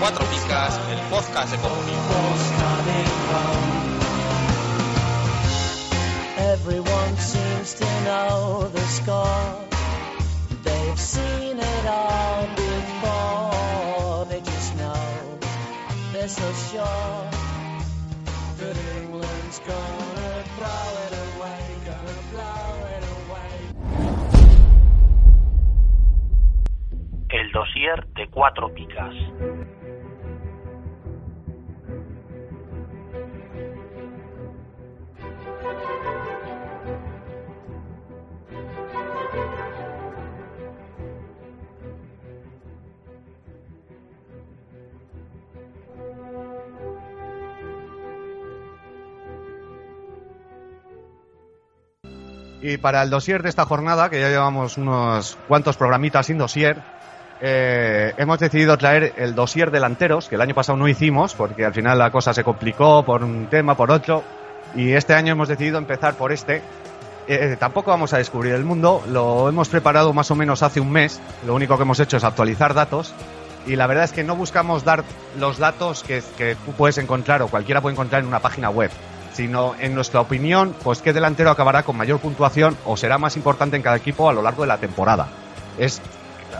Cuatro Picas, el podcast de comunión. Everyone seems to know the score. They've seen it all before. They just know they're so sure El dossier de cuatro picas. Y para el dossier de esta jornada, que ya llevamos unos cuantos programitas sin dossier, eh, hemos decidido traer el dossier delanteros, que el año pasado no hicimos, porque al final la cosa se complicó por un tema, por otro, y este año hemos decidido empezar por este. Eh, tampoco vamos a descubrir el mundo, lo hemos preparado más o menos hace un mes, lo único que hemos hecho es actualizar datos, y la verdad es que no buscamos dar los datos que, que tú puedes encontrar o cualquiera puede encontrar en una página web sino en nuestra opinión, pues qué delantero acabará con mayor puntuación o será más importante en cada equipo a lo largo de la temporada. Es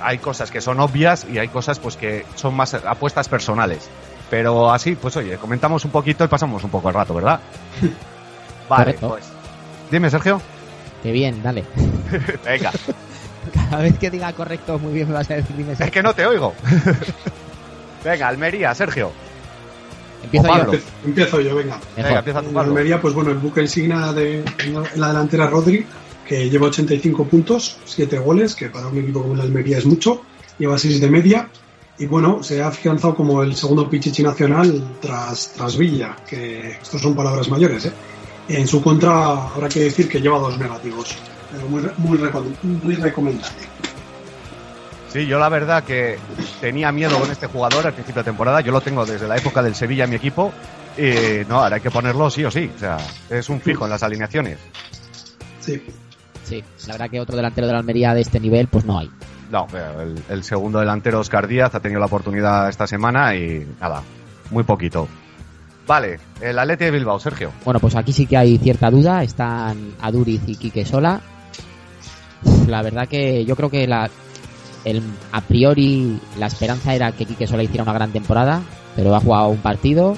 hay cosas que son obvias y hay cosas pues que son más apuestas personales. Pero así, pues oye, comentamos un poquito y pasamos un poco el rato, ¿verdad? Vale, Correcto. pues. Dime, Sergio. Qué bien, dale. Venga, Cada vez que diga correcto, muy bien me vas a decir dime es que no te oigo. Venga, Almería, Sergio. Empiezo yo. Empiezo yo, venga. Venga, empieza tu En. Almería, pues bueno, el buque insignia de, en la delantera Rodri, que lleva 85 puntos, 7 goles, que para un equipo como el Almería es mucho, lleva 6 de media, y bueno, se ha afianzado como el segundo pichichi nacional tras, tras Villa, que estos son palabras mayores, ¿eh? En su contra habrá que decir que lleva dos negativos, pero muy, muy recomendable. Sí, yo la verdad que tenía miedo con este jugador al principio de temporada. Yo lo tengo desde la época del Sevilla en mi equipo. Y no, ahora hay que ponerlo sí o sí. O sea, es un fijo en las alineaciones. Sí. Sí, la verdad que otro delantero de la Almería de este nivel, pues no hay. No, pero el, el segundo delantero Oscar Díaz ha tenido la oportunidad esta semana y nada, muy poquito. Vale, el Atleti de Bilbao, Sergio. Bueno, pues aquí sí que hay cierta duda. Están Aduriz y Quique Sola. La verdad que yo creo que la, el, a priori la esperanza era que Quique Sola hiciera una gran temporada, pero ha jugado un partido.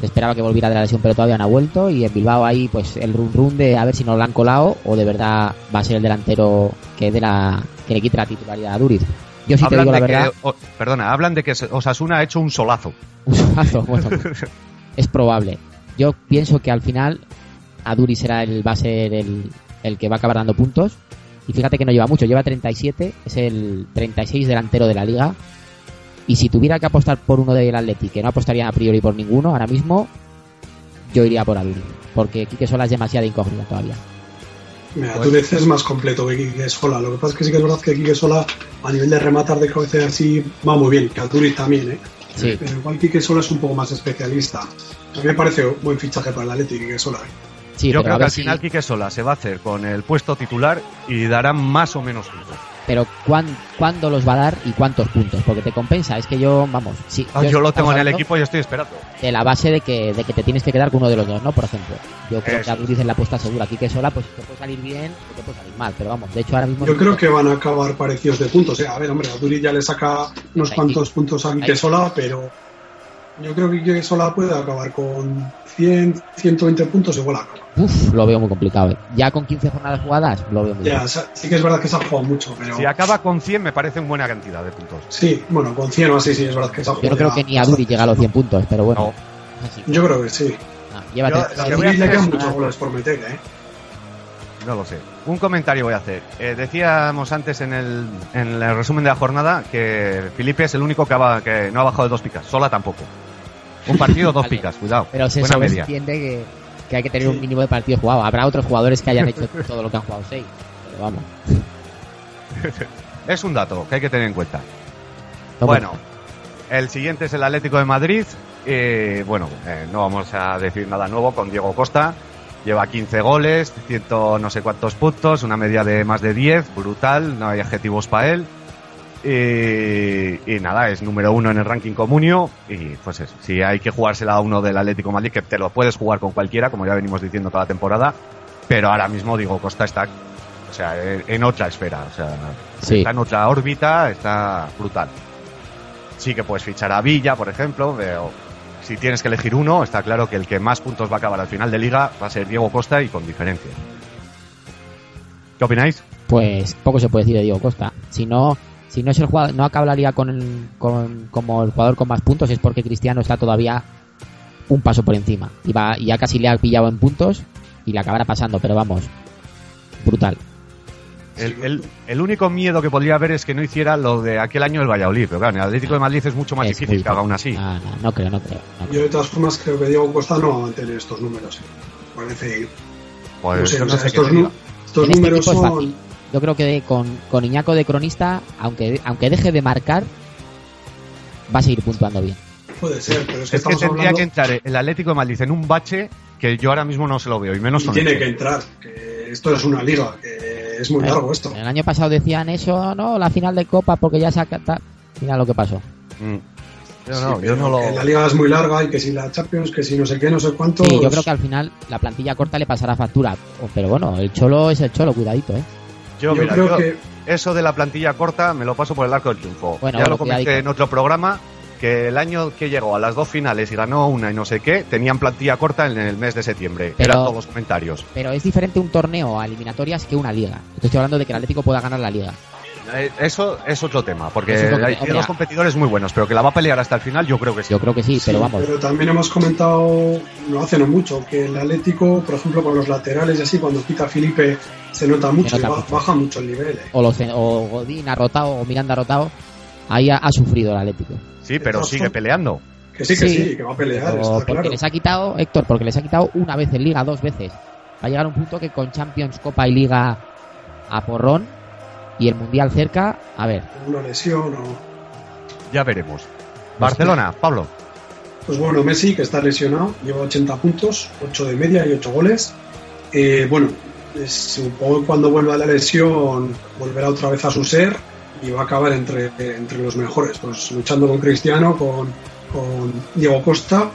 Se esperaba que volviera de la lesión, pero todavía no ha vuelto. Y en Bilbao ahí, pues el run run de a ver si nos lo han colado o de verdad va a ser el delantero que, de la, que le quite la titularidad a Aduriz. Yo sí te digo la que- verdad. o- perdona, hablan de que Osasuna ha hecho un solazo. Un solazo, bueno, es probable. Yo pienso que al final Aduri será el, va a ser el, el que va a acabar dando puntos. Y fíjate que no lleva mucho, lleva 37, es el 36 delantero de la liga. Y si tuviera que apostar por uno del Atleti, que no apostaría a priori por ninguno, ahora mismo yo iría por Aduri. Porque Quique Sola es demasiado incógnita todavía. Mira, Túnez es más completo que Quique Sola. Lo que pasa es que sí que es verdad que Quique Sola, a nivel de rematar de cabeza así, va muy bien. Que Aturiz también, ¿eh? Sí. Pero igual Quique Sola es un poco más especialista. A mí me parece un buen fichaje para el Atleti, Quique Sola. ¿eh? Sí, Yo pero creo que al final Quique Sola se va a hacer con el puesto titular y dará más o menos puntos. Pero ¿cuán- ¿cuándo los va a dar y cuántos puntos? Porque te compensa. Es que yo, vamos, sí. Ah, yo lo tengo en el equipo y estoy esperando. De la base de que, de que te tienes que quedar con uno de los dos, ¿no? Por ejemplo. Yo creo Eso. que Aduriz es la apuesta segura. Aquí que sola, pues te puede salir bien o te puede salir mal. Pero vamos, de hecho ahora mismo... Yo creo que van a acabar parecidos de puntos. ¿eh? A ver, hombre, Aturiz ya le saca unos Ahí. cuantos puntos a Quique. Sola, pero yo creo que Sola puede acabar con 100, 120 puntos, igual acaba. Uf, lo veo muy complicado. ¿eh? Ya con 15 jornadas jugadas, lo veo muy Ya, o sea, sí que es verdad que se ha jugado mucho, pero Si acaba con 100 me parece una buena cantidad de puntos. sí, bueno, con 100 o así, sí, es verdad que se ha Yo jugado. no creo que ni Aduriz llega a los 100 puntos, pero bueno. No. así. Yo creo que sí. Ah, lleva Yo- 36. lo A que voy a Aduriz le quedan muchos goles por meter, ¿eh? No lo sé. Un comentario voy a hacer. Eh, decíamos antes en el, en el resumen de la jornada que Felipe es el único que, ha- que no ha bajado de dos picas. Sola tampoco. Un partido, dos Vale. picas, cuidado. Pero se Buena media. sobreentiende que, que hay que tener un mínimo de partidos jugados. Habrá otros jugadores que hayan hecho todo lo que han jugado 6. Pero vamos. Es un dato que hay que tener en cuenta. No, Bueno, el siguiente es el Atlético de Madrid, Eh, bueno, eh, no vamos a decir nada nuevo con Diego Costa. Lleva 15 goles, ciento no sé cuántos puntos, una media de más de 10, brutal, no hay adjetivos para él. Y, y nada, es número uno en el ranking comunio. Y pues eso, si hay que jugársela a uno del Atlético Madrid, que te lo puedes jugar con cualquiera, como ya venimos diciendo toda la temporada. Pero ahora mismo, digo, Costa está o sea, en, en otra esfera. O sea, Sí. está en otra órbita, está brutal. Sí que puedes fichar a Villa, por ejemplo, pero si tienes que elegir uno, está claro que el que más puntos va a acabar al final de liga va a ser Diego Costa y con diferencia. ¿Qué opináis? Pues poco se puede decir de Diego Costa. Si no, si no es el jugador, no acaba la liga con, el- con- como el jugador con más puntos, es porque Cristiano está todavía un paso por encima. Y, va, ya casi le ha pillado en puntos y le acabará pasando, pero vamos, brutal. El, el- el único miedo que podría haber es que no hiciera lo de aquel año el Valladolid, pero claro, en el Atlético de Madrid es mucho más Es difícil que haga aún así. Ah, no, no creo, no creo. no Yo de todas formas creo que Diego Costa no va a mantener estos números. ¿eh? Parece, Pues no sé, o no sea, sé qué estos, este números son... Yo creo que con, con Iñaco de cronista, aunque, aunque deje de marcar, va a seguir puntuando bien. Puede ser, pero es que Es que tendría hablando... que entrar el Atlético de Madrid en un bache que yo ahora mismo no se lo veo, y menos Y con tiene esto. que entrar, que esto es una liga, que es muy Eh, largo esto. El año pasado decían eso, no, la final de Copa porque ya saca... ta- Mira lo que pasó. Mm. Yo Sí, no, yo pero no lo... que La liga es muy larga y que si la Champions, que si no sé qué, no sé cuánto. Sí, yo creo que al final la plantilla corta le pasará factura. O- Pero bueno, el Cholo es el Cholo, cuidadito, ¿eh? Yo, yo mira, creo yo- que eso de la plantilla corta me lo paso por el arco del triunfo. Bueno, ya lo comenté en otro programa que el año que llegó a las dos finales y ganó una y no sé qué, tenían plantilla corta en el mes de septiembre. Pero- Eran todos los comentarios. Pero es diferente un torneo a eliminatorias que una liga. Te estoy hablando de que el Atlético pueda ganar la liga. Eh, Eso es otro tema, porque hay dos competidores muy buenos, pero que la va a pelear hasta el final, yo creo que sí. Yo creo que sí, pero vamos. Pero también hemos comentado, no hace no mucho, que el Atlético, por ejemplo, con los laterales y así, cuando quita a Felipe, se nota mucho, nota y ba- mucho. baja mucho el nivel. eh. O, los, o Godín ha rotado o Miranda ha rotado. Ahí ha, ha sufrido el Atlético. Sí, pero sigue peleando. Que sí, que Sí, sí, que va a pelear, Pero porque claro. les ha quitado, Héctor, porque les ha quitado una vez en Liga, dos veces. Va a llegar un punto que con Champions, Copa y Liga a porrón y el Mundial cerca, a ver, Una lesión o... Ya veremos. Barcelona, Pablo. Pues bueno, Messi, que está lesionado, lleva 80 puntos, 8 de media y 8 goles. Eh, bueno, supongo que cuando vuelva a la lesión volverá otra vez a su ser y va a acabar entre, entre los mejores, pues luchando con Cristiano, con, con Diego Costa.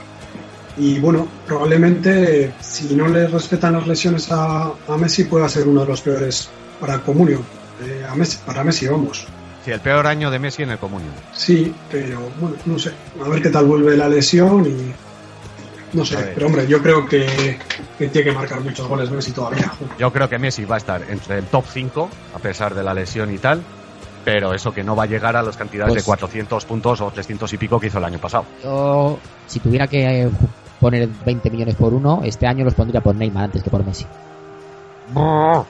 Y bueno, probablemente si no le respetan las lesiones a, a Messi pueda ser uno de los peores para el comunio. Eh, a Messi, para Messi, vamos. Sí, el peor año de Messi en el comunio. Sí, pero bueno, no sé. A ver qué tal vuelve la lesión y. No sé, pero hombre, yo creo que, que tiene que marcar muchos goles Messi todavía. Yo creo que Messi va a estar entre el top 5, a pesar de la lesión y tal, pero eso que no va a llegar a las cantidades Pues- de 400 puntos o 300 y pico que hizo el año pasado. yo si tuviera que eh, poner 20 millones por uno, este año los pondría por Neymar antes que por Messi.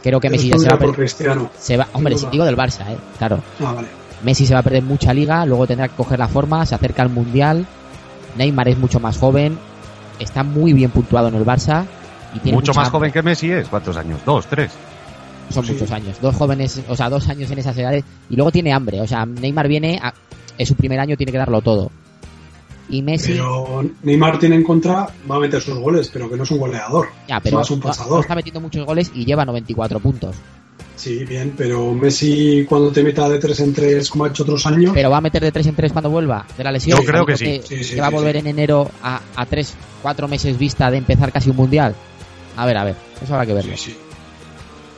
Creo que Messi ya se va a perder. Cristiano. Se va, hombre, si digo del Barça, eh, claro. Ah, vale. Messi se va a perder mucha liga, luego tendrá que coger la forma, se acerca al Mundial. Neymar es mucho más joven, está muy bien puntuado en el Barça y tiene Mucho más joven que Messi es. ¿Cuántos años? ¿Dos? ¿Tres? Son Sí. muchos años, dos jóvenes, o sea, dos años en esas edades y luego tiene hambre, o sea, Neymar viene, a, es su primer año, tiene que darlo todo. Y Messi, Pero Neymar tiene en contra, va a meter sus goles, pero que no es un goleador. ya, pero es un no- no pasador. está metiendo muchos goles y lleva 94 puntos. Sí, bien, pero Messi cuando te meta de 3 en 3 como ha hecho otros años, Pero va a meter de 3 en 3 cuando vuelva de la lesión. Yo creo que sí. Sí, sí, que va a volver sí. en enero a, a 3, 4 meses vista de empezar casi un mundial. A ver, a ver, eso habrá que verlo. sí, sí.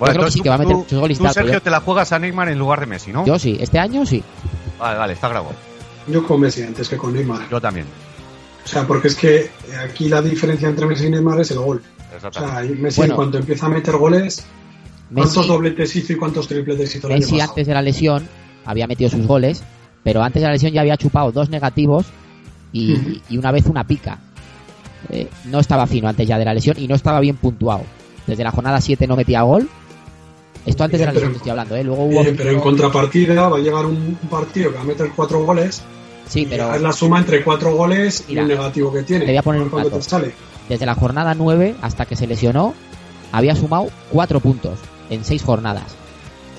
Bueno, creo que entonces sí, tú- que va a meter tú- muchos goles y tú, tal, pero Sergio, yo- te la juegas a Neymar en lugar de Messi, ¿no? Yo sí, este año sí. Vale, vale, está grabado. Yo con Messi antes que con Neymar. Yo también. O sea, porque es que aquí la diferencia entre Messi y Neymar es el gol. O sea, Messi Bueno. en cuanto empieza a meter goles, ¿cuántos Messi, dobletes hizo y cuántos tripletes hizo Messi antes de la lesión había metido sus goles, pero antes de la lesión ya había chupado dos negativos y una vez una pica. Eh, no estaba fino antes ya de la lesión y no estaba bien puntuado. Desde la jornada 7 no metía gol. Esto antes de la Bien, lesión estoy hablando, ¿eh? Luego hubo... Eh, pero en contrapartida va a llegar un partido que va a meter cuatro goles Sí, pero es la suma entre cuatro goles Mira, y el negativo que tiene. te voy a poner un dato. te sale. desde la jornada 9 hasta que se lesionó, había sumado 4 puntos en 6 jornadas.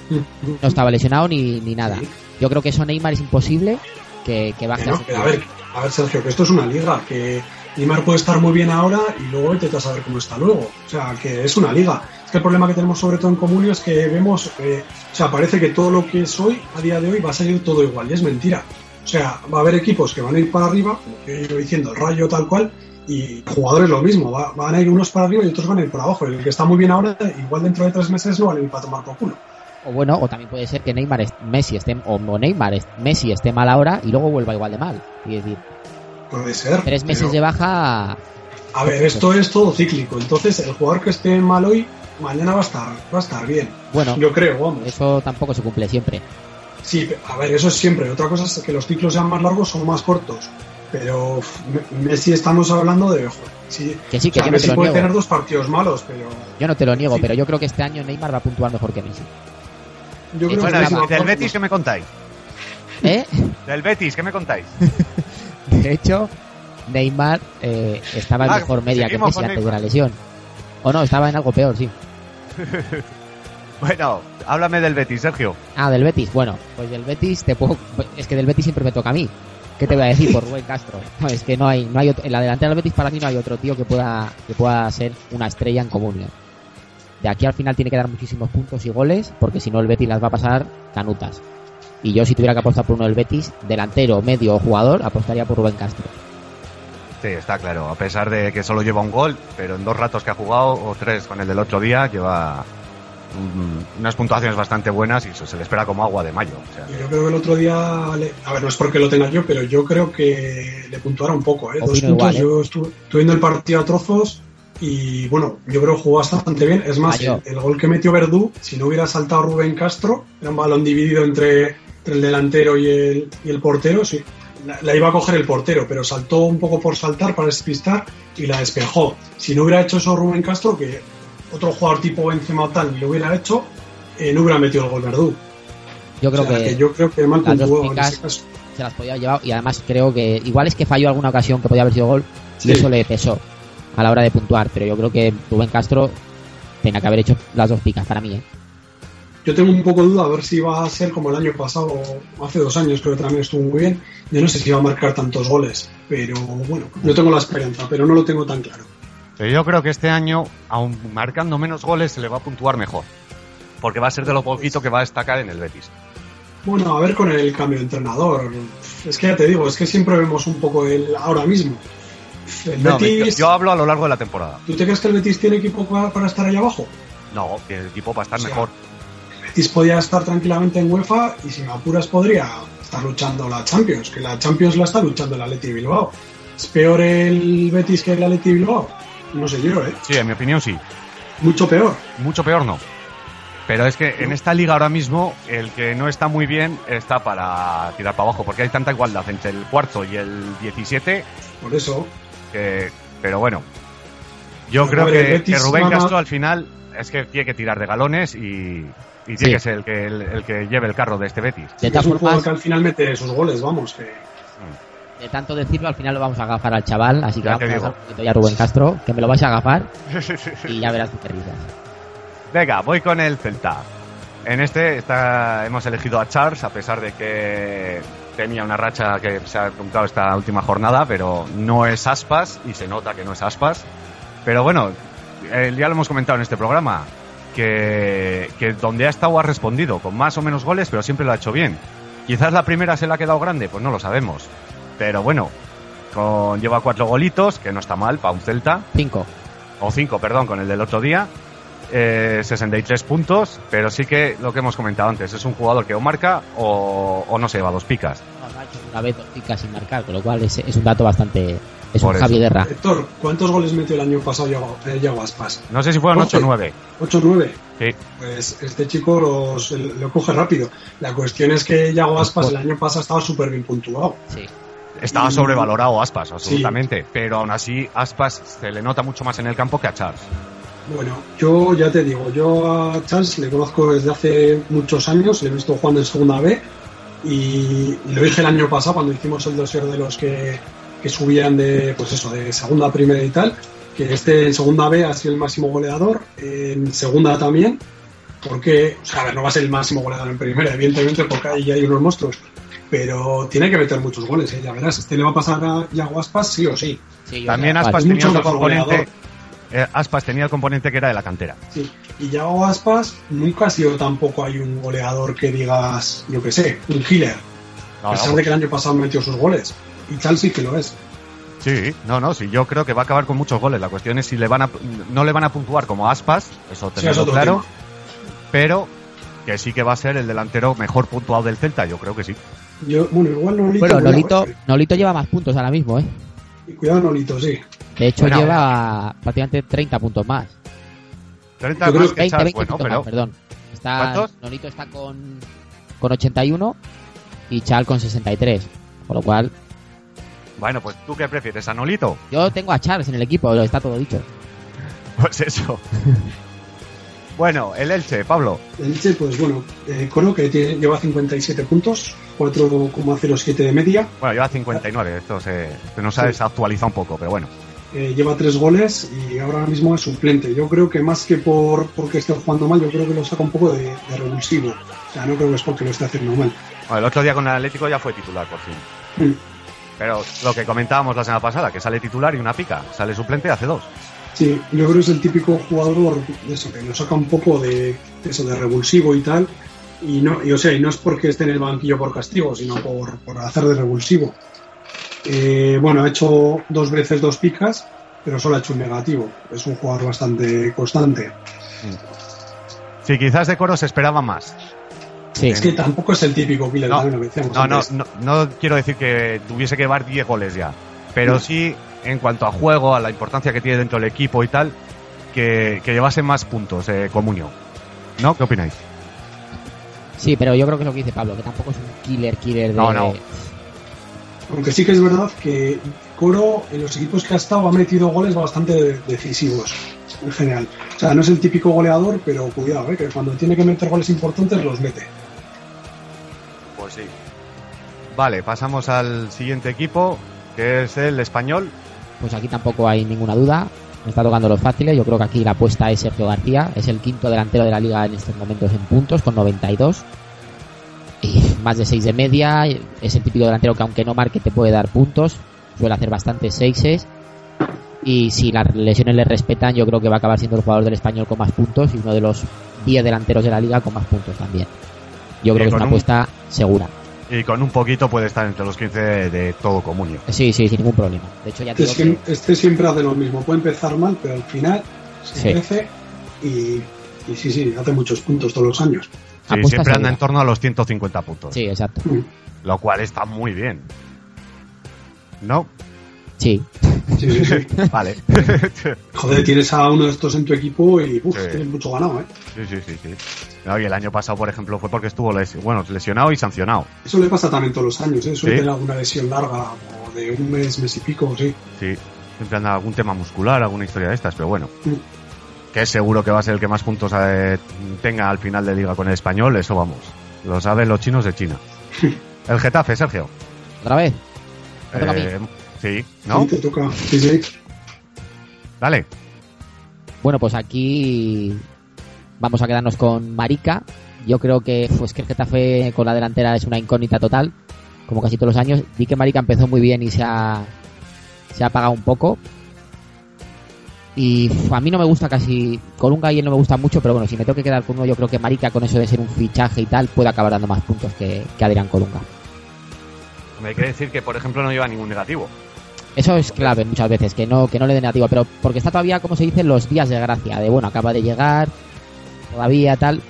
No estaba lesionado ni, ni nada. Sí. Yo creo que eso Neymar es imposible que, que baje Que no, a ver, a ver, Sergio, que esto es una liga, que Neymar puede estar muy bien ahora y luego intentas saber cómo está luego. O sea, que es una liga. Es que el problema que tenemos sobre todo en Comunio es que vemos, eh, o sea, parece que todo lo que es hoy, a día de hoy, va a salir todo igual y es mentira. O sea, va a haber equipos que van a ir para arriba, como que he ido diciendo, el rayo tal cual, y jugadores lo mismo, va- van a ir unos para arriba y otros van a ir por abajo. El que está muy bien ahora, igual dentro de tres meses no a ir para tomar por culo. O bueno, o también puede ser que Neymar, Messi esté, o Neymar, Messi esté mal ahora y luego vuelva igual de mal. Y decir, Puede ser. tres meses pero- de baja, A ver, esto es todo cíclico. Entonces, el jugador que esté mal hoy, mañana va a estar, va a estar bien. bueno, Yo creo, vamos. eso tampoco se cumple siempre. Sí, a ver, eso es siempre. Otra cosa es que los ciclos sean más largos o más cortos. Pero Messi estamos hablando de... joder, sí, Que sí, que o sea, yo no te Messi lo puede tener dos partidos malos, pero Yo no te lo niego, Sí. pero yo creo que este año Neymar va a puntuar mejor que Messi. yo creo Bueno, que del Betis, ¿qué me contáis? ¿Eh? Del Betis, ¿qué me contáis? De hecho, Neymar eh, estaba en Ah, mejor media que Messi antes de la lesión. O no, estaba en algo peor, sí. Bueno, háblame del Betis, Sergio. Ah, del Betis. Bueno, pues del Betis te puedo... Es que del Betis siempre me toca a mí. ¿Qué te voy a decir por Rubén Castro? No, es que no hay, no hay otro- en la delantera del Betis para mí no hay otro tío que pueda, que pueda ser una estrella en comunión. De aquí al final tiene que dar muchísimos puntos y goles, porque si no el Betis las va a pasar canutas. Y yo si tuviera que apostar por uno del Betis, delantero, medio o jugador, apostaría por Rubén Castro. Sí, está claro. A pesar de que solo lleva un gol, pero en dos ratos que ha jugado, o tres con el del otro día, lleva mm, unas puntuaciones bastante buenas y eso se le espera como agua de mayo. O sea, Yo creo que el otro día, le- a ver, no es porque lo tenga yo, pero yo creo que le puntuara un poco, ¿eh? Dos puntos, igual, ¿eh? yo estuve, estuve viendo el partido a trozos y bueno, yo creo que jugó bastante bien. Es más, el, el gol que metió Verdú, si no hubiera saltado Rubén Castro, era un balón dividido entre, entre el delantero y el, y el portero, sí. La, la iba a coger el portero, pero saltó un poco por saltar para despistar y la despejó. Si no hubiera hecho eso Rubén Castro, que otro jugador tipo Benzema o tal lo hubiera hecho, eh, no hubiera metido el gol Verdú. Yo creo O sea, que, yo creo que mal puntuó en ese caso. se las podía haber llevado y además creo que igual es que falló alguna ocasión que podía haber sido gol y eso le pesó a la hora de puntuar, pero yo creo que Rubén Castro tenía que haber hecho las dos picas para mí, ¿eh? Yo tengo un poco de duda a ver si va a ser como el año pasado, o hace dos años creo que también estuvo muy bien. Yo no sé si va a marcar tantos goles, pero bueno, yo tengo la esperanza, pero no lo tengo tan claro. Pero yo creo que este año, aun marcando menos goles, se le va a puntuar mejor. Porque va a ser de lo poquito que va a destacar en el Betis. Bueno, a ver con el cambio de entrenador. Es que ya te digo, es que siempre vemos un poco el ahora mismo. El No, yo, Betis, yo hablo a lo largo de la temporada. ¿tú te crees que el Betis tiene equipo para, para estar ahí abajo? No, el equipo va a estar O sea, mejor. Betis podía estar tranquilamente en UEFA y si me apuras podría estar luchando la Champions, que la Champions la está luchando el Atleti Bilbao. ¿Es peor el Betis que el Atleti Bilbao? No sé yo, ¿eh? Sí, en mi opinión sí. Mucho peor. Mucho peor no. Pero es que en esta liga ahora mismo, el que no está muy bien está para tirar para abajo, porque hay tanta igualdad entre el cuarto y el 17 Por eso, que... Pero bueno, yo Pero, creo ver, que, Rubén Castro al final es que tiene que tirar de galones y, y tiene Sí. que ser el que, el, el que lleve el carro de este Betis. De es un jugador que al final mete sus goles, vamos. Que... de tanto decirlo, al final lo vamos a agafar al chaval, así que Ya vamos a un poquito ya a Rubén Castro, que me lo vais a agafar y ya verás qué risas. Venga, voy con el Celta. En este está, hemos elegido a Charles, a pesar de que tenía una racha que se ha apuntado esta última jornada, pero no es Aspas y se nota que no es Aspas. Pero bueno, eh, ya lo hemos comentado en este programa, que, que donde ha estado ha respondido, con más o menos goles, pero siempre lo ha hecho bien. Quizás la primera se le ha quedado grande, pues no lo sabemos. Pero bueno, con, lleva cuatro golitos, que no está mal para un Celta Cinco. o 5, perdón, con el del otro día. Eh, 63 puntos, pero sí que lo que hemos comentado antes, es un jugador que o marca o, o no se lleva dos picas. No, no ha hecho una vez dos picas sin marcar, con lo cual es, es un dato bastante... Es Por un eso. Javi Guerra. Héctor, ¿cuántos goles metió el año pasado Yago, eh, Yago Aspas? No sé si fueron 8 o Once. 9. 8 9. Sí. Pues este chico los- lo coge rápido. La cuestión es que Yago Aspas el año pasado estaba súper bien puntuado. Sí. Estaba sobrevalorado Aspas, absolutamente. Pero aún así, Aspas se le nota mucho más en el campo que a Charles. Bueno, yo ya te digo, yo a Charles le conozco desde hace muchos años, le he visto jugando en segunda B y, y lo dije el año pasado cuando hicimos el dossier de los que, que subían de, pues eso, de segunda a primera y tal, que este en segunda B ha sido el máximo goleador, en segunda también, porque, o sea, a ver, no va a ser el máximo goleador en primera, evidentemente, porque ahí ya hay unos monstruos, pero tiene que meter muchos goles, ¿eh? ya verás. Este le va a pasar a Yago Aspas sí o sí. Sí, También Aspas tenía componente. eh, Aspas tenía el componente que era de la cantera. Sí. Y Yago Aspas nunca ha sido tampoco hay un goleador que digas, yo qué sé, un killer. No, a no, pesar de que el año pasado metió sus goles. Y Chal sí que lo es. Sí, no, no, sí, yo creo que va a acabar con muchos goles. La cuestión es si le van a, no le van a puntuar como Aspas, eso Sí, es tenerlo otro claro, tema. pero que sí que va a ser el delantero mejor puntuado del Celta, yo creo que sí. Yo, bueno, igual Nolito. Bueno, cuidado, Nolito, eh. Nolito lleva más puntos ahora mismo, ¿eh? Y cuidado, Nolito, sí. De hecho, Bueno. lleva prácticamente 30 puntos más. 30 Yo creo más que que 20, Chas, 20 bueno, puntos pero más, perdón. Está, ¿Cuántos? Nolito está con, con 81 y Chal con 63. Con lo cual, bueno, pues tú qué prefieres, a Nolito? yo tengo a Charles en el equipo, está todo dicho. Pues eso. bueno, el Elche, Pablo. El Elche, pues bueno, eh, Coro que tiene- lleva 57 puntos, 4,07 de media, Bueno, lleva 59, esto se, se nos ha Sí. desactualizado un poco, pero bueno. eh, lleva 3 goles y ahora mismo es suplente. Yo creo que más que por porque esté jugando mal, yo creo que lo saca un poco de, de revulsivo. O sea, no creo que es porque lo esté haciendo mal. Bueno, el otro día con el Atlético ya fue titular, por fin. Mm. Pero lo que comentábamos la semana pasada, que sale titular y una pica, sale suplente y hace dos. Sí, yo creo que es el típico jugador de eso, que lo saca un poco de, de eso, de revulsivo y tal. Y no, y, o sea, y no es porque esté en el banquillo por castigo, sino por, por hacer de revulsivo. Eh, bueno, ha hecho dos veces dos picas, pero solo ha hecho un negativo. Es un jugador bastante constante. Sí, quizás de Coro se esperaba más. Sí, Es que tampoco es el típico killer, No, lo decíamos No, no, antes. no, no quiero decir que tuviese que llevar 10 goles ya, pero sí en cuanto a juego, a la importancia que tiene dentro del equipo y tal, que, que llevase más puntos eh, Comunio. ¿No? ¿Qué opináis? sí, pero yo creo que es lo que dice Pablo, que tampoco es un killer, killer de... No, no. Aunque sí que es verdad que Coro en los equipos que ha estado ha metido goles bastante decisivos en general. O sea, no es el típico goleador, pero cuidado, ¿eh? que cuando tiene que meter goles importantes los mete. Pues sí. Vale, pasamos al siguiente equipo, que es el español. Pues aquí tampoco hay ninguna duda. Me está tocando los fáciles. Yo creo que aquí la apuesta es Sergio García. Es el quinto delantero de la liga en estos momentos en puntos, con 92. Y más de 6 de media. Es el típico delantero que aunque no marque te puede dar puntos. Suele hacer bastantes seises. Y si las lesiones le respetan, yo creo que va a acabar siendo el jugador del español con más puntos y uno de los 10 delanteros de la liga con más puntos también. Yo creo que es una un- apuesta segura. Y con un poquito puede estar entre los 15 de, de todo Comunio. Sí, sí, sin ningún problema. De hecho, ya te Este, digo que- este siempre hace lo mismo. Puede empezar mal, pero al final se Sí. crece y, y sí, sí, hace muchos puntos todos los años. Sí, Apuesta siempre anda en torno a los 150 puntos, Sí, exacto. Mm. lo cual está muy bien. ¿No? Sí, Sí, sí, sí. Vale. Joder, tienes a uno de estos en tu equipo y uf, Sí. tienes mucho ganado, ¿eh? Sí, sí, sí, sí. No, y el año pasado, por ejemplo, fue porque estuvo les- bueno, lesionado y sancionado. Eso le pasa también todos los años, ¿eh? Suele Sí. tener alguna lesión larga o de un mes, mes y pico, sí. Sí. Siempre anda algún tema muscular, alguna historia de estas, pero bueno. Mm. Que seguro que va a ser el que más puntos eh, tenga al final de liga con el español, eso vamos. Lo saben los chinos de China. El Getafe, Sergio. otra vez. Eh, sí, ¿no? Sí, te toca. Sí, sí. Dale. Bueno, pues aquí vamos a quedarnos con Marica. Yo creo que, pues, que el Getafe con la delantera es una incógnita total, como casi todos los años. Vi que Marica empezó muy bien y se ha, se ha apagado un poco. Y a mí no me gusta casi. Colunga y él no me gusta mucho, pero bueno, si me tengo que quedar con uno, yo creo que Marica, con eso de ser un fichaje y tal, puede acabar dando más puntos que, que Adrián Colunga. Me quiere decir que, por ejemplo, no lleva ningún negativo. Eso es clave muchas veces, que no, que no le dé negativo, pero porque está todavía, como se dice, los días de gracia, de bueno, acaba de llegar, todavía tal.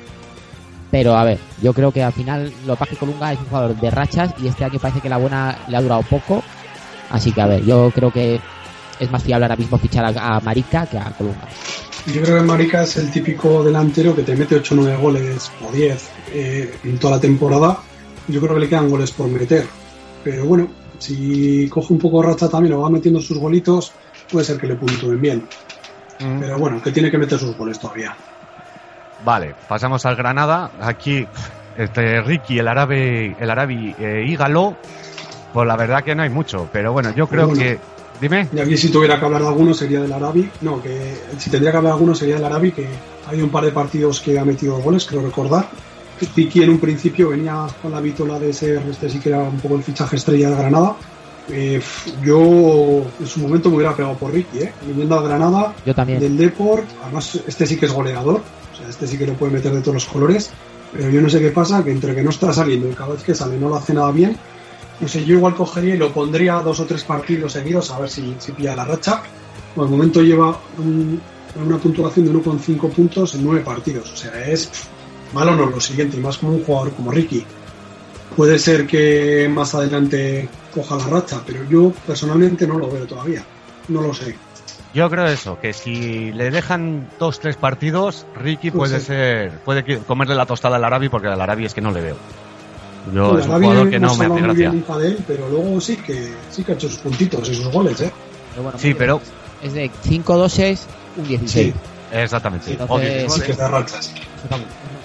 Pero a ver, yo creo que al final lo que Colunga es un jugador de rachas y este año parece que la buena le ha durado poco. Así que a ver, yo creo que es más fiable ahora mismo fichar a, a Marica que a Colunga. Yo creo que Marica es el típico delantero que te mete 8 o 9 goles o 10 eh, en toda la temporada. Yo creo que le quedan goles por meter. Pero bueno, si coge un poco de racha también o va metiendo sus golitos, puede ser que le puntúen bien. Pero bueno, que tiene que meter sus goles todavía. Vale, pasamos al Granada. Aquí, este Ricky, el árabe, el árabe eh, Ígalo, pues la verdad que no hay mucho. Pero bueno, yo creo Bueno. que. Dime. Y aquí si tuviera que hablar de alguno sería del Arabi. No, que si tendría que hablar de alguno sería del Arabi, que ha habido un par de partidos que ha metido goles, creo recordar. Tiki en un principio venía con la vítola de ser, este sí que era un poco el fichaje estrella de Granada. Eh, yo en su momento me hubiera pegado por Ricky, ¿eh? viniendo a Granada Yo también. del Deport. Además, este sí que es goleador, o sea, este sí que lo puede meter de todos los colores. Pero yo no sé qué pasa, que entre que no está saliendo y cada vez que sale no lo hace nada bien. No sé, yo igual cogería y lo pondría dos o tres partidos seguidos a ver si, si pilla la racha. Por el momento lleva un- una puntuación de 1,5 puntos en 9 partidos. O sea, es malo no lo siguiente, y más como un jugador como Ricky. Puede ser que más adelante coja la racha, pero yo personalmente no lo veo todavía. No lo sé. Yo creo eso, que si le dejan dos, tres partidos, Ricky Pues puede sí. ser, puede comerle la tostada al Arabi porque al Arabi es que no le veo. Yo El es un Arabi jugador que no me hace hablado muy bien gracia. nunca de él, pero luego sí que sí que ha hecho sus puntitos y sus goles, ¿eh? Pero bueno, Sí, pero Es de 5 doses, un 16. Sí, exactamente. Entonces- 10 sí que es goles. de rachas. Eso está complicado.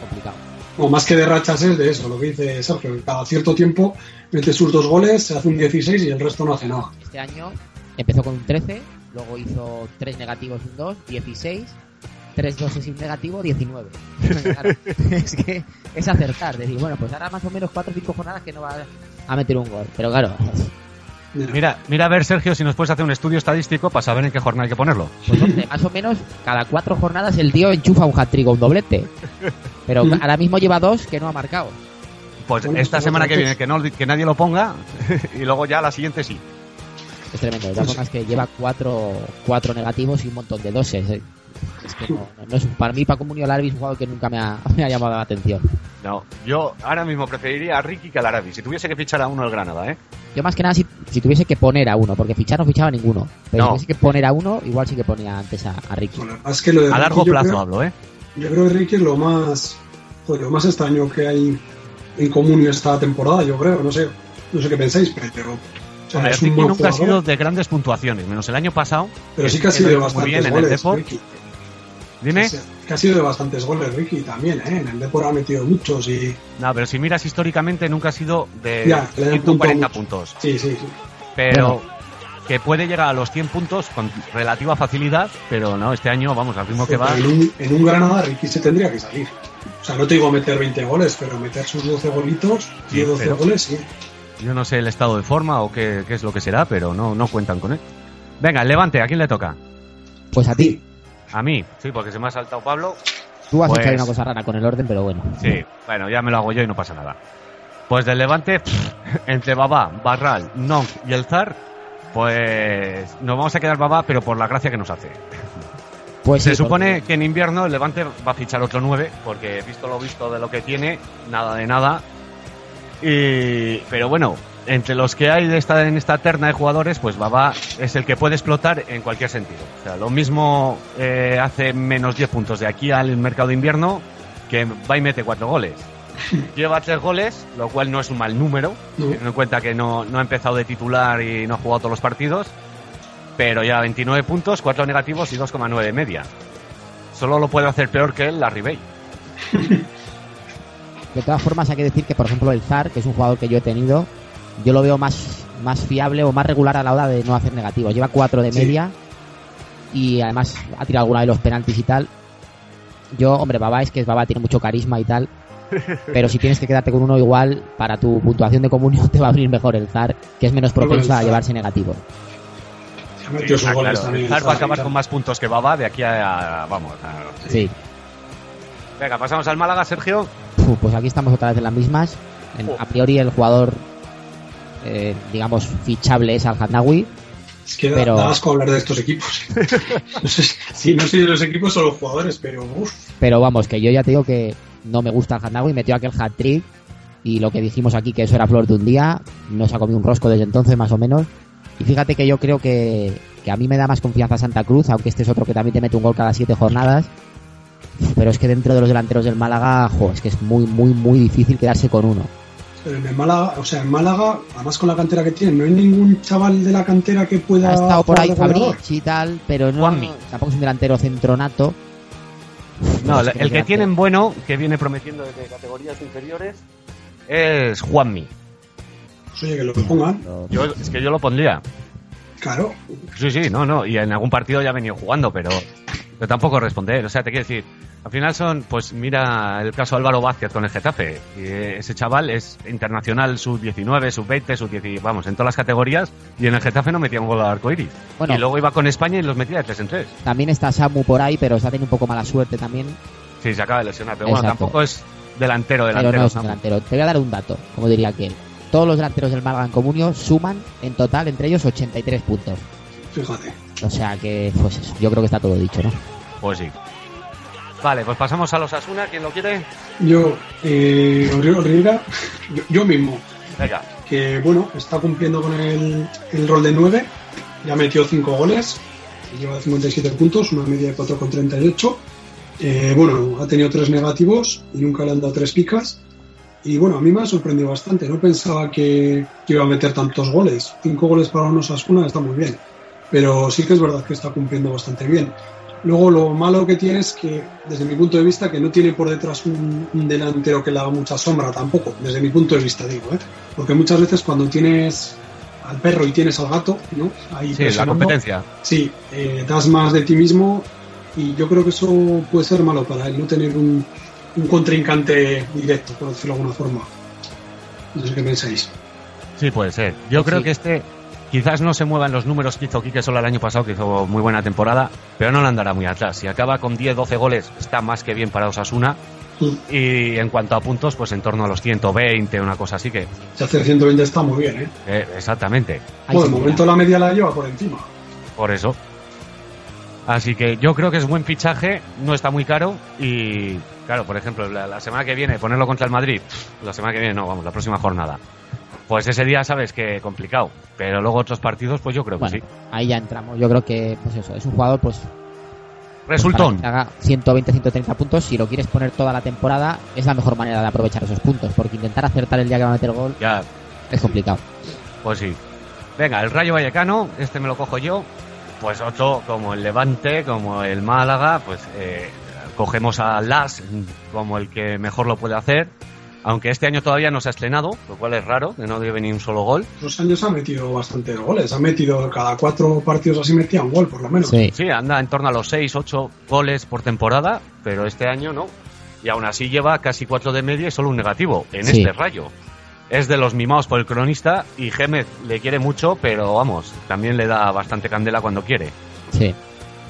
O más que de rachas es de eso, lo que dice Sergio, que cada cierto tiempo mete sus dos goles, se hace un 16 y el resto no hace nada. Este año empezó con un 13, luego hizo 3 negativos y un 2, 16, 3 doses y un negativo, 19. Claro, es que es acertar, decir, bueno, pues ahora más o menos 4 o 5 jornadas que no va a meter un gol. Pero claro, Mira, mira a ver, Sergio, si nos puedes hacer un estudio estadístico para saber en qué jornada hay que ponerlo. pues hombre, más o menos cada 4 jornadas el tío enchufa un hat-trick o un doblete. Pero Mm. ahora mismo lleva dos que no ha marcado. Pues Bueno, esta pues semana que viene que, no, que nadie lo ponga y luego ya la siguiente sí. Es tremendo. De todas formas que lleva 4 cuatro negativos y un montón de doses. eh. Es que no, no- no es, para mí, Paco Muñoz Larbi es un jugador que nunca me ha, me ha llamado la atención. No, yo ahora mismo preferiría a Ricky que al Arabi. Si tuviese que fichar a uno el Granada, ¿eh? Yo más que nada si, si tuviese que poner a uno, porque fichar no fichaba ninguno. Pero No. si tuviese que poner a uno, igual sí que ponía antes a, a Ricky. Bueno, es que lo de A largo plazo creo- hablo, ¿eh? Yo creo que Ricky es lo más, joder, lo más extraño que hay en común esta temporada, yo creo, no sé, no sé qué pensáis, pero o sea, Hombre, es un Ricky buen nunca ha sido de grandes puntuaciones, menos el año pasado. pero sí que- ha sido de bastantes bien en el goles, Depor. Ricky. Dime. Que ha sido de bastantes goles Ricky también, ¿eh? En el Depor ha metido muchos y No, pero si miras históricamente nunca ha sido de Ya, le dan 140 punto puntos. sí, sí, sí. Pero que puede llegar a los 100 puntos con relativa facilidad, pero no, este año, vamos, al ritmo que va. En un, en un Granada Ricky se tendría que salir. O sea, no te digo meter 20 goles, pero meter sus 12 golitos, Sí, 10 12 pero- goles, sí. Yo no sé el estado de forma o qué, qué es lo que será, pero no, no cuentan con él. Venga, el Levante, ¿a quién le toca? Pues a ti. A mí, sí, porque se me ha saltado Pablo. Tú has Pues- hecho una cosa rara con el orden, pero bueno. Sí, bueno, ya me lo hago yo y no pasa nada. Pues del Levante, entre Babá, Barral, Nonk y el Zar, pues nos vamos a quedar Babá, pero por la gracia que nos hace. Pues Se sí, supone porque- que en invierno el Levante va a fichar otro 9, porque visto lo visto de lo que tiene, nada de nada. Y, pero bueno, entre los que hay de esta, en esta terna de jugadores, pues Babá es el que puede explotar en cualquier sentido. O sea, lo mismo eh, hace menos 10 puntos de aquí al mercado de invierno que va y mete 4 goles. Lleva 3 goles, lo cual no es un mal número, No. teniendo en cuenta que no, no ha empezado de titular y no ha jugado todos los partidos. Pero ya 29 puntos, 4 negativos y 2,9 de media. Solo lo puede hacer peor que él la Ribey. De todas formas, hay que decir que, por ejemplo, el Zar, que es un jugador que yo he tenido, yo lo veo más, más fiable o más regular a la hora de no hacer negativos. Lleva 4 de Sí. media y además ha tirado alguna de los penaltis y tal. Yo, hombre, Baba es que es Baba, tiene mucho carisma y tal. Pero si tienes que quedarte con uno igual, para tu puntuación de comunión te va a venir mejor el Zar, que es menos propenso a llevarse Ah, claro, también. el Zar va a acabar con más puntos que Baba de aquí a. Vamos. a- Sí. Venga, pasamos al Málaga, Sergio. Pues aquí estamos otra vez en las mismas. En- Oh. a priori el jugador, eh, digamos, fichable es al Handawi. Es que da- Pero- da asco hablar de estos equipos. no sé si no soy de los equipos o los jugadores, pero uff. Pero vamos, que yo ya te digo que no me gusta el Handawi. Metió aquel hat-trick y lo que dijimos aquí que eso era flor de un día. No se ha comido un rosco desde entonces, más o menos. Y fíjate que yo creo que, que a mí me da más confianza Santa Cruz, aunque este es otro que también te mete un gol cada siete jornadas. Pero es que dentro de los delanteros del Málaga, jo, es que es muy, muy, muy difícil quedarse con uno. Pero en el Málaga, o sea, en Málaga, además con la cantera que tienen, no hay ningún chaval de la cantera que pueda. Ha estado por ahí de goleador. Fabric y tal, pero no, Juanmi. tampoco es un delantero centronato. No, el que tienen bueno, que viene prometiendo desde categorías inferiores, es Juanmi. Oye, que lo pongan. Yo, es que yo lo pondría. Claro. Sí, sí, no, no. Y en algún partido ya ha venido jugando, pero pero tampoco responder. O sea, te quiero decir, al final son, pues mira el caso de Álvaro Vázquez con el Getafe. Y eh, ese chaval es internacional sub-19, sub-20, sub-10, vamos, en todas las categorías. Y en el Getafe no metía un gol al arco iris. Bueno. y luego iba con España y los metía de 3 en 3. También está Samu por ahí, pero está teniendo un poco mala suerte también. Sí, se acaba de lesionar. Pero bueno, tampoco es delantero, Pero delantero. no es Samu. delantero. Te voy a dar un dato, como diría aquel. Todos los delanteros del Málaga en Comunio suman en total entre ellos 83 puntos. Fíjate. O sea que, pues eso, yo creo que está todo dicho, ¿no? Pues sí. Vale, pues pasamos a los Asuna. ¿Quién lo quiere? Yo, eh, Rodrigo Riera, yo, yo mismo, Venga. que bueno, está cumpliendo con el, el rol de 9, ya metió 5 goles, lleva 57 puntos, una media de 4,38. Eh, bueno, ha tenido 3 negativos y nunca le han dado 3 picas. Y bueno, a mí me ha sorprendido bastante, no pensaba que, que iba a meter tantos goles. 5 goles para unos Asuna está muy bien, pero sí que es verdad que está cumpliendo bastante bien. Luego lo malo que tiene es que, desde mi punto de vista, que no tiene por detrás un, un delantero que le haga mucha sombra tampoco, desde mi punto de vista digo, ¿eh? porque muchas veces cuando tienes al perro y tienes al gato, ¿no? Ahí Sí, la competencia. Sí, eh, das más de ti mismo y yo creo que eso puede ser malo para él, no tener un, un contrincante directo, por decirlo de alguna forma. No sé qué pensáis. Sí, puede ser. Yo Sí. creo que este quizás no se mueva en los números que hizo Quique Sola el año pasado, que hizo muy buena temporada, pero no le andará muy atrás. Si acaba con 10, 12 goles, está más que bien para Osasuna. Mm. Y en cuanto a puntos, pues en torno a los 120, una cosa así que... Si hace 120 está muy bien, ¿eh? eh, exactamente. Bueno, se de momento la media la lleva por encima. Por eso. Así que yo creo que es buen fichaje, no está muy caro y, claro, por ejemplo, la, la semana que viene, ponerlo contra el Madrid, la semana que viene no, vamos, la próxima jornada. Pues ese día sabes que complicado, pero luego otros partidos, pues yo creo que sí. ahí ya entramos. Yo creo que, pues eso, es un jugador, pues. Resultón. que haga 120, 130 puntos. Si lo quieres poner toda la temporada, es la mejor manera de aprovechar esos puntos. Porque intentar acertar el día que va a meter gol Ya, es complicado. pues sí. Venga, el Rayo Vallecano, este me lo cojo yo. Pues otro, como el Levante, como el Málaga, pues eh, cogemos a Las como el que mejor lo puede hacer. Aunque este año todavía no se ha estrenado, lo cual es raro, que no debe ni un solo gol. Los años ha metido bastantes goles. Ha metido cada cuatro partidos así metía un gol, por lo menos. Sí. Sí, anda en torno a los 6, 8 goles por temporada, pero este año no. Y aún así lleva casi 4 de media y solo un negativo en Sí. este rayo. Es de los mimados por el cronista y Gémez le quiere mucho, pero vamos, también le da bastante candela cuando quiere. Sí.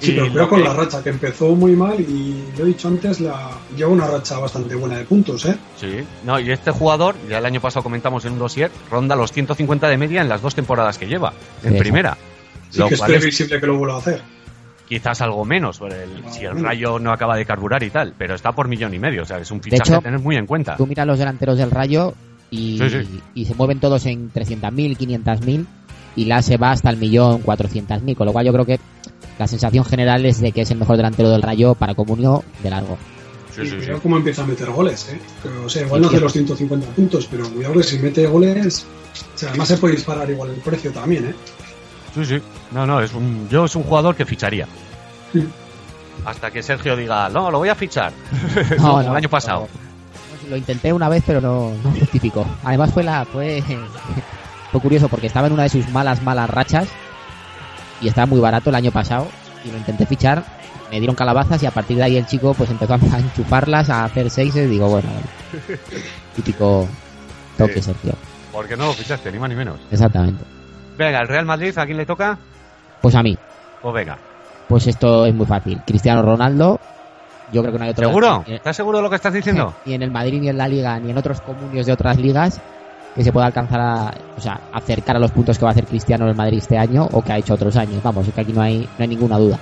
Sí, pero lo creo con que- la racha, que empezó muy mal y lo he dicho antes, la, lleva una racha bastante buena de puntos, ¿eh? Sí, no, y este jugador, ya el año pasado comentamos en un dossier, ronda los 150 de media en las dos temporadas que lleva, en Sí, primera. Sí lo que es cual es previsible que lo vuelva a hacer. quizás algo menos, por el- Ah, si el bueno. rayo no acaba de carburar y tal, pero está por millón y medio, o sea, es un fichaje hecho, a tener muy en cuenta. Tú miras los delanteros del Rayo y, Sí, sí. y se mueven todos en 300.000, 500.000 y la se va hasta el millón 400.000, con lo cual yo creo que la sensación general es de que es el mejor delantero del Rayo para Comunio de largo. Sí, cómo empieza a meter goles, ¿eh? Pero, o sea, igual no hace los 150 puntos, pero cuidado que si mete goles, o sea, además se puede disparar igual el precio también, ¿eh? Sí, sí. No, no, es un, yo es un jugador que ficharía. Sí. Hasta que Sergio diga, no, lo voy a fichar. No, Como no, el año pasado. no, Lo intenté una vez, pero no, no justificó. Además fue la fue, fue curioso porque estaba en una de sus malas, malas rachas y estaba muy barato el año pasado y lo intenté fichar. Me dieron calabazas y a partir de ahí el chico pues empezó a enchufarlas, a hacer seises. Digo, bueno, típico toque, Sí. Sergio. Porque no lo fichaste, ni más ni menos. Exactamente. Venga, el Real Madrid, ¿a quién le toca? Pues a mí, Pues venga. pues esto es muy fácil. Cristiano Ronaldo, yo creo que no hay otro. ¿Seguro? ¿Estás seguro de lo que estás diciendo? ni en el Madrid, ni en la Liga, ni en otros comunios de otras ligas que se pueda alcanzar a, o sea, acercar a los puntos que va a hacer Cristiano en el Madrid este año o que ha hecho otros años. Vamos, es que aquí no hay, no hay ninguna duda.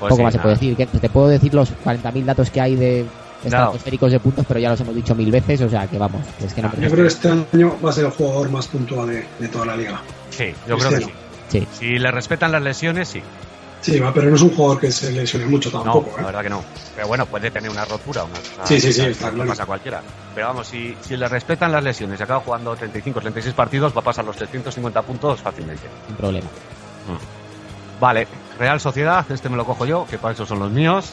Pues Poco sí, más se puede decir. Te puedo decir los 40.000 datos que hay de estratosféricos de puntos, pero ya los hemos dicho mil veces, o sea que vamos, es que no Yo creo que este año va a ser el jugador más puntual de, de toda la liga. Sí, yo creo que. Sí. Si le respetan las lesiones, sí. Sí, va, pero no es un jugador que se lesione mucho No, tampoco, la ¿eh? verdad que no. Pero bueno, puede tener una rotura. Una cosa Sí, sí, sí, está claro. pasa a cualquiera. Pero vamos, si, si le respetan las lesiones y acaba jugando 35, 36 partidos, va a pasar los 350 puntos fácilmente. Sin problema. Vale, Real Sociedad, este me lo cojo yo, que para eso son los míos.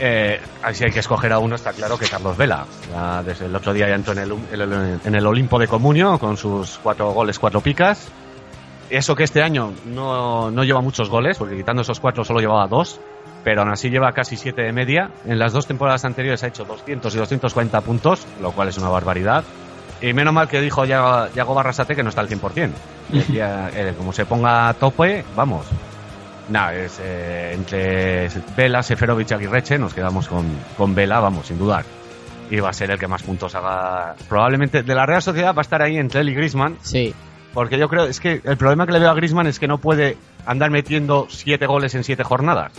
Eh, si hay que escoger a uno, está claro que Carlos Vela. Ya desde el otro día ya entró en el, en el- en el Olimpo de Comunio con sus cuatro goles, cuatro picas. Eso que este año no, no lleva muchos goles, porque quitando esos cuatro solo llevaba dos, pero aún así lleva casi siete de media. En las dos temporadas anteriores ha hecho 200 y 240 puntos, lo cual es una barbaridad. Y menos mal que dijo Ya- Yago Barrasate que no está al 100%. Decía, eh, como se ponga a tope, vamos. Nada, es eh, entre Vela, Seferovic y Aguirreche, nos quedamos con, con Vela, vamos, sin dudar. Y va a ser el que más puntos haga. Probablemente de la Real Sociedad va a estar ahí entre él y Grisman, Sí. Porque yo creo, es que el problema que le veo a Grisman es que no puede andar metiendo siete goles en siete jornadas.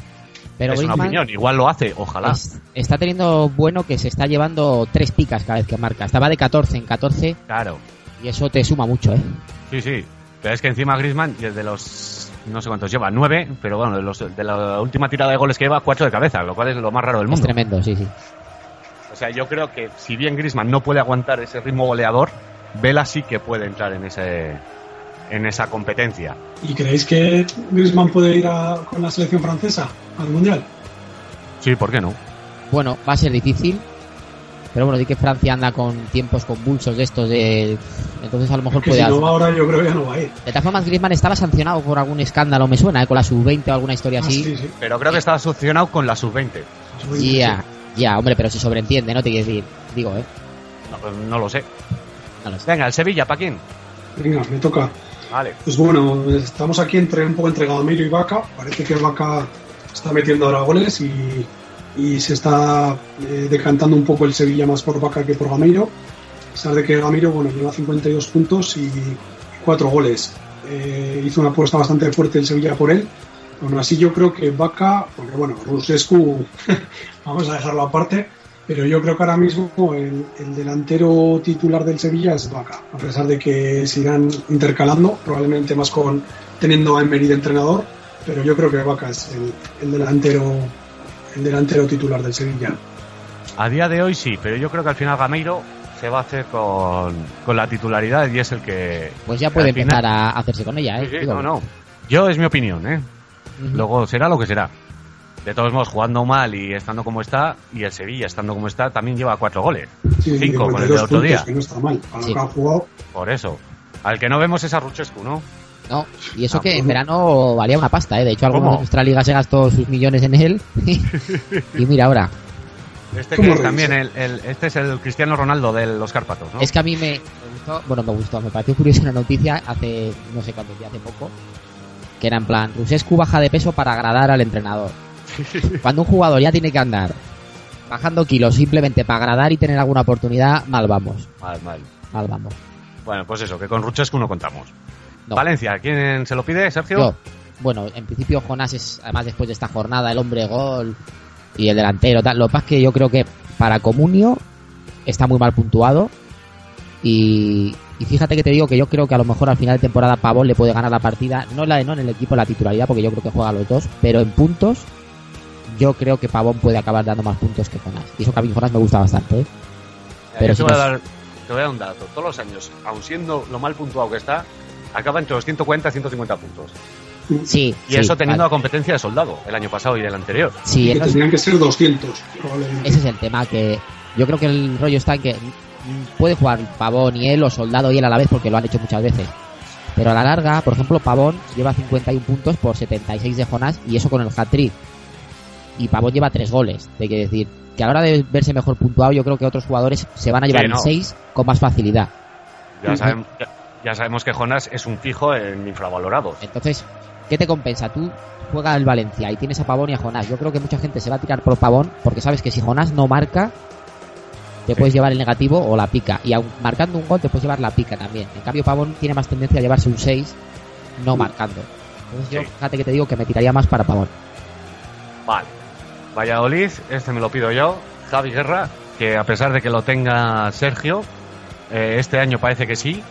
Pero es una opinión, igual lo hace, ojalá. es- está teniendo bueno que se está llevando tres picas cada vez que marca. Estaba de 14 en 14 Claro, y eso te suma mucho, ¿eh? sí, sí. Pero es que encima Grisman, desde los. No sé cuántos lleva, nueve, pero bueno, de, los- de la última tirada de goles que lleva, cuatro de cabeza, lo cual es lo más raro del Es mundo. tremendo, sí, sí. O sea, yo creo que si bien Grisman no puede aguantar ese ritmo goleador, Vela sí que puede entrar en ese en esa competencia. ¿Y creéis que Griezmann puede ir a- con la selección francesa al Mundial? Sí, ¿por qué no? Bueno, va a ser difícil. Pero bueno, di que Francia anda con tiempos convulsos de estos de... Entonces a lo mejor Que puede... si no va ahora yo creo que ya no va a ir. De todas formas, Griezmann estaba sancionado por algún escándalo, me suena, ¿eh? con la sub-20 o alguna historia Ah, así. sí, sí. Pero creo que estaba solucionado con la sub-20. Ya, ya, hombre, pero se sobreentiende, ¿no? Te quiero decir, digo, ¿eh? No, no lo sé. Venga, el Sevilla, Paquín. Venga, me toca. Vale. Pues bueno, estamos aquí entre un poco entre Gamiro y Vaca. Parece que Vaca está metiendo ahora goles y, y se está eh, decantando un poco el Sevilla más por Vaca que por Gamiro. A pesar de que Gamiro bueno, lleva 52 puntos y 4 goles. Eh, hizo una apuesta bastante fuerte el Sevilla por él. Aún así yo creo que Vaca, porque bueno, Rusescu vamos a dejarlo aparte, pero yo creo que ahora mismo el, el delantero titular del Sevilla es Vaca, a pesar de que se irán intercalando, probablemente más con teniendo a Emery de entrenador, pero yo creo que Vaca es el, el delantero el delantero titular del Sevilla. A día de hoy sí, pero yo creo que al final Gameiro se va a hacer con, con la titularidad y es el que... Pues ya puede final- empezar a hacerse con ella, ¿eh? Sí, no, no. Yo es mi opinión, ¿eh? Luego será lo que será. De todos modos, jugando mal y estando como está, y el Sevilla estando como está, también lleva cuatro goles. Sí, Cinco con el 52 del otro día. que no está mal. Para Sí. lo que ha jugado, Por eso. Al que no vemos es a Ruchescu, ¿no? No, y eso Ah, que en verano valía una pasta, ¿eh? De hecho, alguno ¿Cómo? de nuestra liga se gastó sus millones en él. y mira ahora, Este ¿Cómo que es también el, el- este es el Cristiano Ronaldo de los Cárpatos, ¿no? es que a mí me, me gustó, bueno, me gustó, me pareció curiosa una noticia hace, no sé cuántos días, hace poco, que era en plan, Rusescu baja de peso para agradar al entrenador. Cuando un jugador ya tiene que andar bajando kilos simplemente para agradar y tener alguna oportunidad, mal vamos, Mal, mal. mal vamos. Bueno, pues eso, que con Ruchescu no contamos. No. Valencia, ¿quién se lo pide, Sergio? Yo, bueno, en principio Jonás es, además después de esta jornada, el hombre gol y el delantero, tal. Lo que pasa es que yo creo que para Comunio está muy mal puntuado. Y, y fíjate que te digo que yo creo que a lo mejor al final de temporada Pavón le puede ganar la partida. No la de no en el equipo, la titularidad, porque yo creo que juega los dos. Pero en puntos, yo creo que Pavón puede acabar dando más puntos que Jonás. Y eso que a mí Jonás me gusta bastante. ¿eh? Yo pero te, voy a no- dar, te voy a dar un dato. Todos los años, aun siendo lo mal puntuado que está, acaba entre los 140 y 150 puntos. Sí. Y sí, eso teniendo vale. la competencia de soldado el año pasado y el anterior. Sí, que tendrían que ser 200, probablemente. Ese es el tema, que yo creo que el rollo está en que puede jugar Pavón y él o Soldado y él a la vez porque lo han hecho muchas veces. Pero a la larga, por ejemplo, Pavón lleva 51 puntos por 76 de Jonás y eso con el hat-trick. Y Pavón lleva 3 goles. Hay que decir que a la hora de verse mejor puntuado, yo creo que otros jugadores se van a llevar Sí, no. el 6 con más facilidad. Ya, sabemos, ya, ya sabemos que Jonas es un fijo en infravalorados. Entonces, ¿qué te compensa? Tú juegas el Valencia y tienes a Pavón y a Jonás. Yo creo que mucha gente se va a tirar por Pavón porque sabes que si Jonás no marca, te puedes llevar el negativo o la pica. Y aun marcando un gol te puedes llevar la pica también. En cambio, Pavón tiene más tendencia a llevarse un 6 no marcando. Entonces yo, fíjate que te digo que me tiraría más para Pavón. Vale. Valladolid, este me lo pido yo. Javi Guerra, que a pesar de que lo tenga Sergio, eh, este año parece que sí.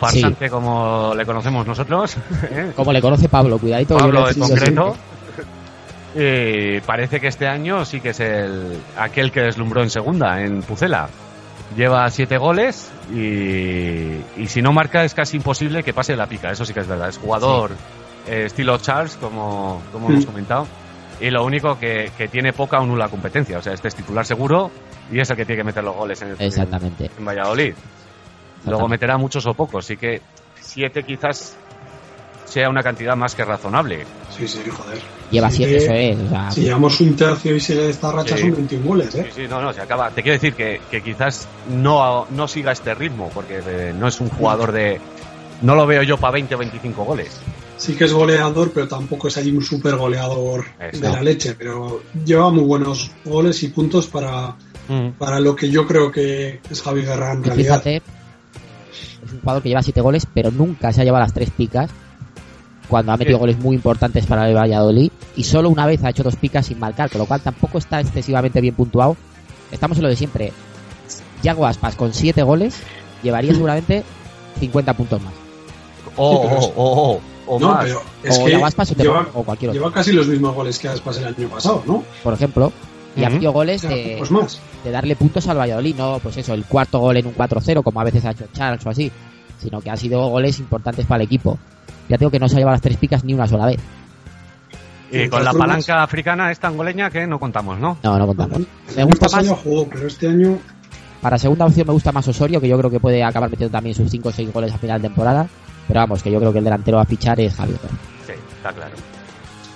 Farsante como le conocemos nosotros. ¿eh? Como le conoce Pablo, cuidadito. Pablo en concreto. Y parece que este año sí que es el aquel que deslumbró en segunda, en Pucela. Lleva siete goles y, y si no marca es casi imposible que pase la pica, eso sí que es verdad. Es jugador eh, estilo Charles, como, como Mm. hemos comentado. Y lo único que, que tiene poca o nula competencia. O sea, este es titular seguro y es el que tiene que meter los goles en, el, Exactamente. en Valladolid. Luego meterá muchos o pocos, así que siete quizás sea una cantidad más que razonable. Sí, sí, joder. Lleva Sí, 7, que- eso es. o sea, Si llevamos un tercio y sigue esta racha Sí. son 21 goles, ¿eh? Sí, sí, no, no, se acaba. Te quiero decir que, que quizás no, no siga este ritmo, porque eh, no es un jugador de. No lo veo yo para 20 o 25 goles. Sí que es goleador, pero tampoco es ahí un super goleador Eso. de la leche. Pero lleva muy buenos goles y puntos para, para lo que yo creo que es Javi Guerra en y realidad. fíjate, es un jugador que lleva 7 goles, pero nunca se ha llevado las 3 picas. Cuando ha metido Sí. goles muy importantes para el Valladolid. Y solo una vez ha hecho dos picas sin marcar, con lo cual tampoco está excesivamente bien puntuado. Estamos en lo de siempre. Yago Aspas con 7 goles llevaría seguramente 50 puntos más. O, Sí, pero o, es- o, no, más. pero es o que Aspas o, te- lleva, o cualquier otro, lleva casi los mismos goles que Aspas el año pasado, ¿no? por ejemplo. Y ha metido goles de, pues más. de darle puntos al Valladolid, no pues eso, el cuarto gol en un 4-0, como a veces ha hecho Charles o así, sino que ha sido goles importantes para el equipo. Ya tengo que no se ha llevado las tres picas ni una sola vez. Y con la palanca africana esta angoleña que no contamos, ¿no? No, no contamos. Me gusta más, jugó, pero este año para segunda opción me gusta más Osorio, que yo creo que puede acabar metiendo también sus 5 o 6 goles a final de temporada. Pero vamos, que yo creo que el delantero a fichar es Javier. Sí, está claro.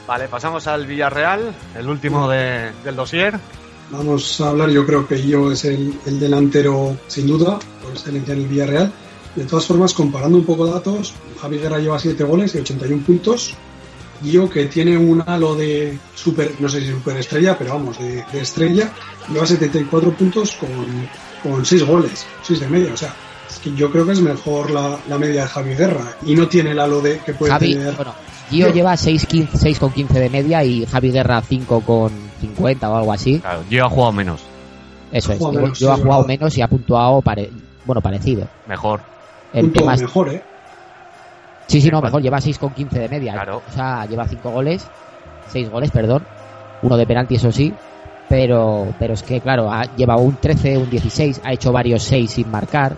Vale, pasamos al Villarreal, el último de- del dossier. vamos a hablar, yo creo que yo es el, el delantero sin duda, por excelencia en el Villarreal. De todas formas, comparando un poco datos, Javi Guerra lleva 7 goles y 81 puntos. Yo que tiene un halo de super, no sé si superestrella, pero vamos, de, de estrella, lleva 74 puntos con, con 6 goles, 6 de media. O sea, que yo creo que es mejor la, la media de Javi Guerra y no tiene el halo de que puede Javi, tener. bueno, Gio Yo- lleva 6, 15, 6 con 15 de media y Javi Guerra 5 con 50 o algo así. Claro, yo he jugado menos, Eso es. Sí, ha es jugado verdad. menos y ha puntuado pare- bueno, parecido. mejor. El punto tema es- mejor, ¿eh? Sí, sí, no, mejor, lleva 6 con 15 de media. Claro. O sea, lleva 5 goles, 6 goles, perdón. Uno de penalti, eso sí. Pero, pero es que, claro, ha, lleva un 13, un 16, ha hecho varios 6 sin marcar.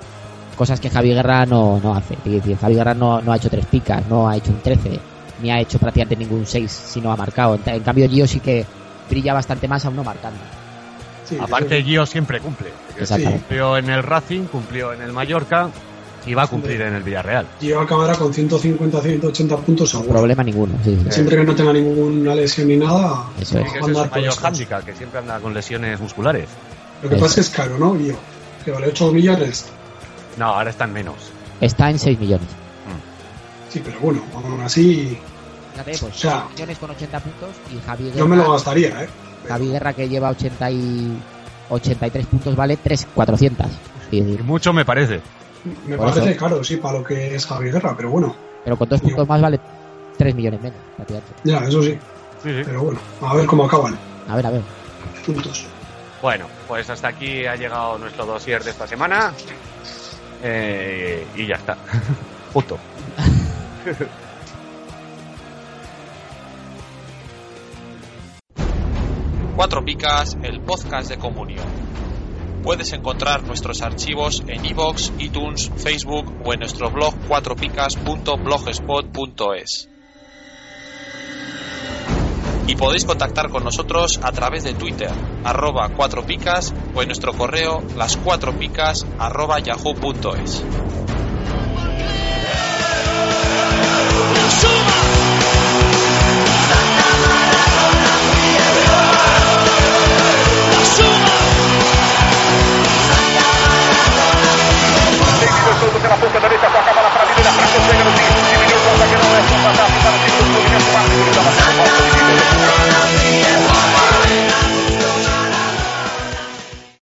Cosas que Javi Guerra no, no hace. Es decir, Javi Guerra no, no ha hecho 3 picas, no ha hecho un 13, ni ha hecho prácticamente ningún 6 si no ha marcado. En, en cambio, Gio sí que brilla bastante más aún no marcando. Sí, Aparte, Gio siempre cumple. Cumplió en el Racing, cumplió en el Mallorca y va a cumplir en el Villarreal. Gio acabará con 150, 180 puntos Sin seguro. problema ninguno. sí, sí. Siempre que no tenga ninguna lesión ni nada, Eso es. Va a es andar hándicap, que siempre anda con lesiones musculares. Lo que Eso. pasa es que es caro, ¿no, Gio? Que vale 8 millones. No, ahora están menos. Está en 6 millones. Sí, pero bueno, aún así Fíjate, pues O sea, 6 millones con 80 puntos y Javi yo me lo Guerra- gastaría, ¿eh? Javi Guerra que lleva 80 y 83 puntos vale 3 400. Y mucho me parece. Me Por parece eso. caro, sí, para lo que es Javi Guerra, pero bueno, pero con dos puntos más vale 3 millones menos. ya, eso sí. Sí, sí. Pero bueno, a ver cómo acaban. A ver, a ver. Puntos. Bueno, pues hasta aquí ha llegado nuestro dossier de esta semana. Eh, y ya está. Justo. Cuatro Picas, el podcast de comunión. Puedes encontrar nuestros archivos en iVoox, iTunes, Facebook o en nuestro blog cuatropicas.blogspot.es. Y podéis contactar con nosotros a través de Twitter, arroba cuatro picas o en nuestro correo las cuatro picas arroba yahoo.es.